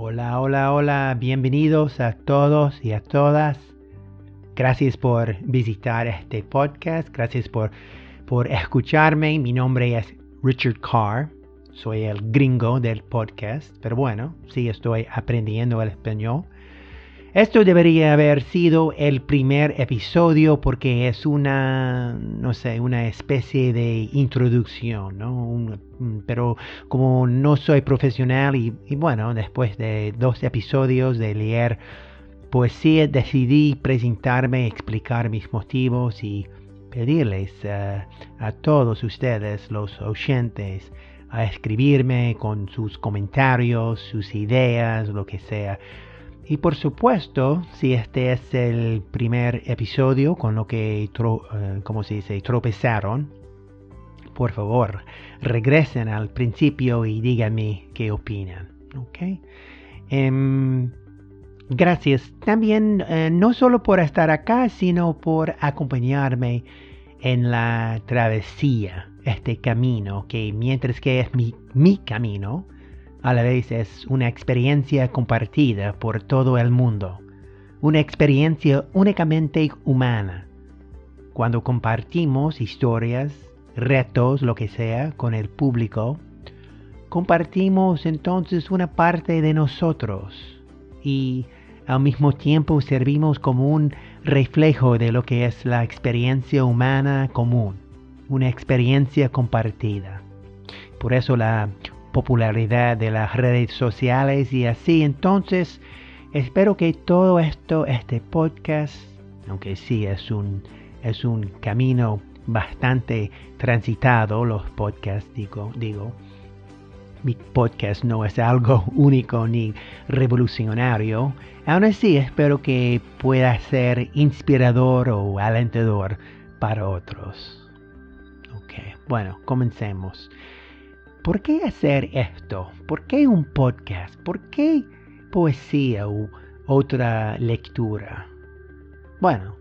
Hola, hola, hola, bienvenidos a todos y a todas. Gracias por visitar este podcast, gracias por, por escucharme. Mi nombre es Richard Carr, soy el gringo del podcast, pero bueno, sí estoy aprendiendo el español. Esto debería haber sido el primer episodio porque es una, no sé, una especie de introducción, ¿no? pero como no soy profesional y, bueno, después de dos episodios de leer poesía decidí presentarme, explicar mis motivos y pedirles eh, a todos ustedes, los oyentes, a escribirme con sus comentarios, sus ideas, lo que sea y por supuesto, si este es el primer episodio con lo que, eh, como se dice, tropezaron, por favor, regresen al principio y díganme qué opinan. ¿ok? Em, gracias también, eh, no solo por estar acá, sino por acompañarme en la travesía, este camino, que mientras que es mi camino, a la vez es una experiencia compartida por todo el mundo, una experiencia únicamente humana. Cuando compartimos historias, retos, lo que sea, con el público, compartimos entonces una parte de nosotros y al mismo tiempo servimos como un reflejo de lo que es la experiencia humana común, una experiencia compartida. Por eso la popularidad de las redes sociales y así. Entonces, espero que todo esto, este podcast, aunque sí es un, es un camino bastante transitado, los podcasts, digo, digo, mi podcast no es algo único ni revolucionario. Aún así, espero que pueda ser inspirador o alentador para otros. Ok, bueno, comencemos. ¿Por qué hacer esto? ¿Por qué un podcast? ¿Por qué poesía u otra lectura? Bueno,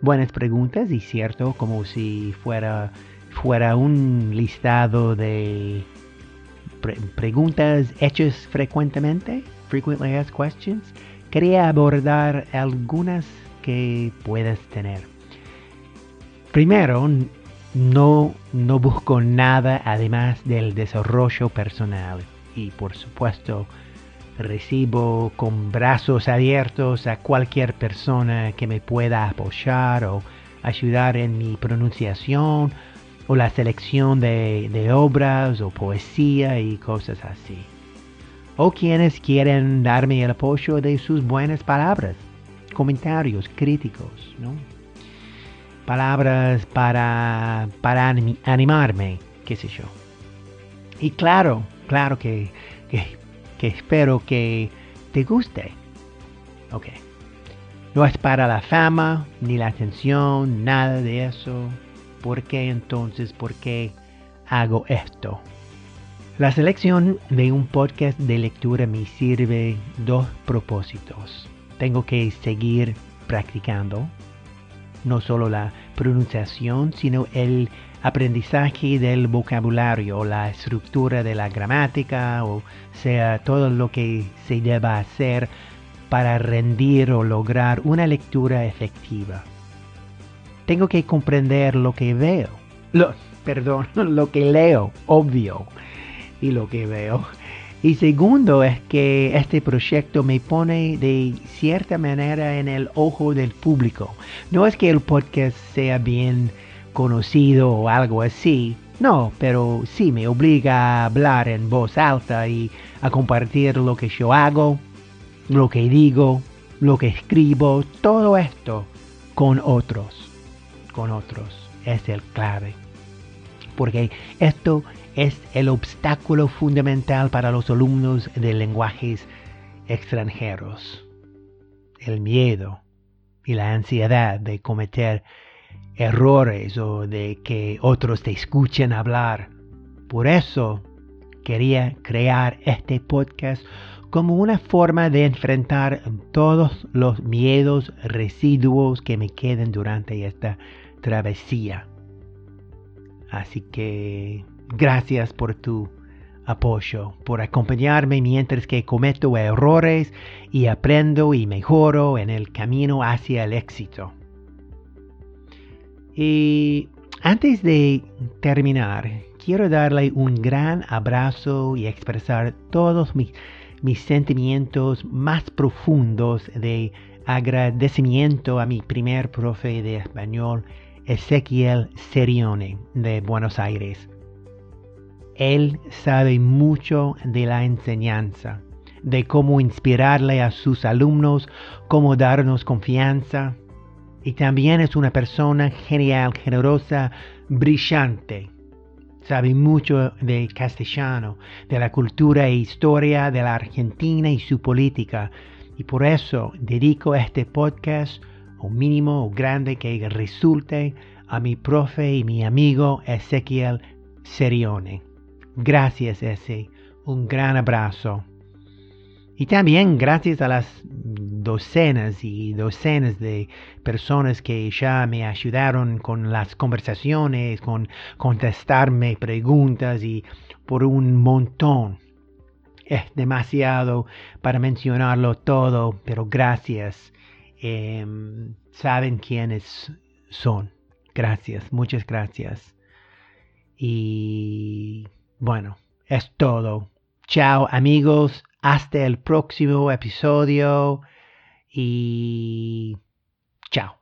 buenas preguntas y cierto, como si fuera, fuera un listado de preguntas hechas frecuentemente, frequently asked questions. Quería abordar algunas que puedas tener. Primero, no, no busco nada además del desarrollo personal y por supuesto recibo con brazos abiertos a cualquier persona que me pueda apoyar o ayudar en mi pronunciación o la selección de, de obras o poesía y cosas así. O quienes quieren darme el apoyo de sus buenas palabras, comentarios críticos, ¿no? Palabras para, para animarme, qué sé yo. Y claro, claro que, que, espero que te guste. Ok. No es para la fama, ni la atención, nada de eso. ¿Por qué entonces, por qué hago esto? La selección de un podcast de lectura me sirve dos propósitos. Tengo que seguir practicando no solo la pronunciación, sino el aprendizaje del vocabulario, la estructura de la gramática, o sea, todo lo que se deba hacer para rendir o lograr una lectura efectiva. Tengo que comprender lo que veo, lo, perdón, lo que leo, obvio, y lo que veo. Y segundo es que este proyecto me pone de cierta manera en el ojo del público. No es que el podcast sea bien conocido o algo así, no, pero sí me obliga a hablar en voz alta y a compartir lo que yo hago, lo que digo, lo que escribo, todo esto con otros, con otros. Es el clave. Porque esto es el obstáculo fundamental para los alumnos de lenguajes extranjeros. El miedo y la ansiedad de cometer errores o de que otros te escuchen hablar. Por eso quería crear este podcast como una forma de enfrentar todos los miedos residuos que me queden durante esta travesía. Así que Gracias por tu apoyo, por acompañarme mientras que cometo errores y aprendo y mejoro en el camino hacia el éxito. Y antes de terminar, quiero darle un gran abrazo y expresar todos mis, sentimientos más profundos de agradecimiento a mi primer profe de español, Ezequiel Serione, de Buenos Aires. Él sabe mucho de la enseñanza, de cómo inspirarle a sus alumnos, cómo darnos confianza. Y también es una persona genial, generosa, brillante. Sabe mucho de castellano, de la cultura e historia de la Argentina y su política. Y por eso dedico este podcast, o mínimo o grande que resulte, a mi profe y mi amigo Ezequiel Serione. Gracias, ese. Un gran abrazo. Y también gracias a las docenas y docenas de personas que ya me ayudaron con las conversaciones, con contestarme preguntas y por un montón. Es demasiado para mencionarlo todo, pero gracias. Em, saben quiénes son. Gracias, muchas gracias. Y bueno, es todo. Chao amigos, hasta el próximo episodio y chao.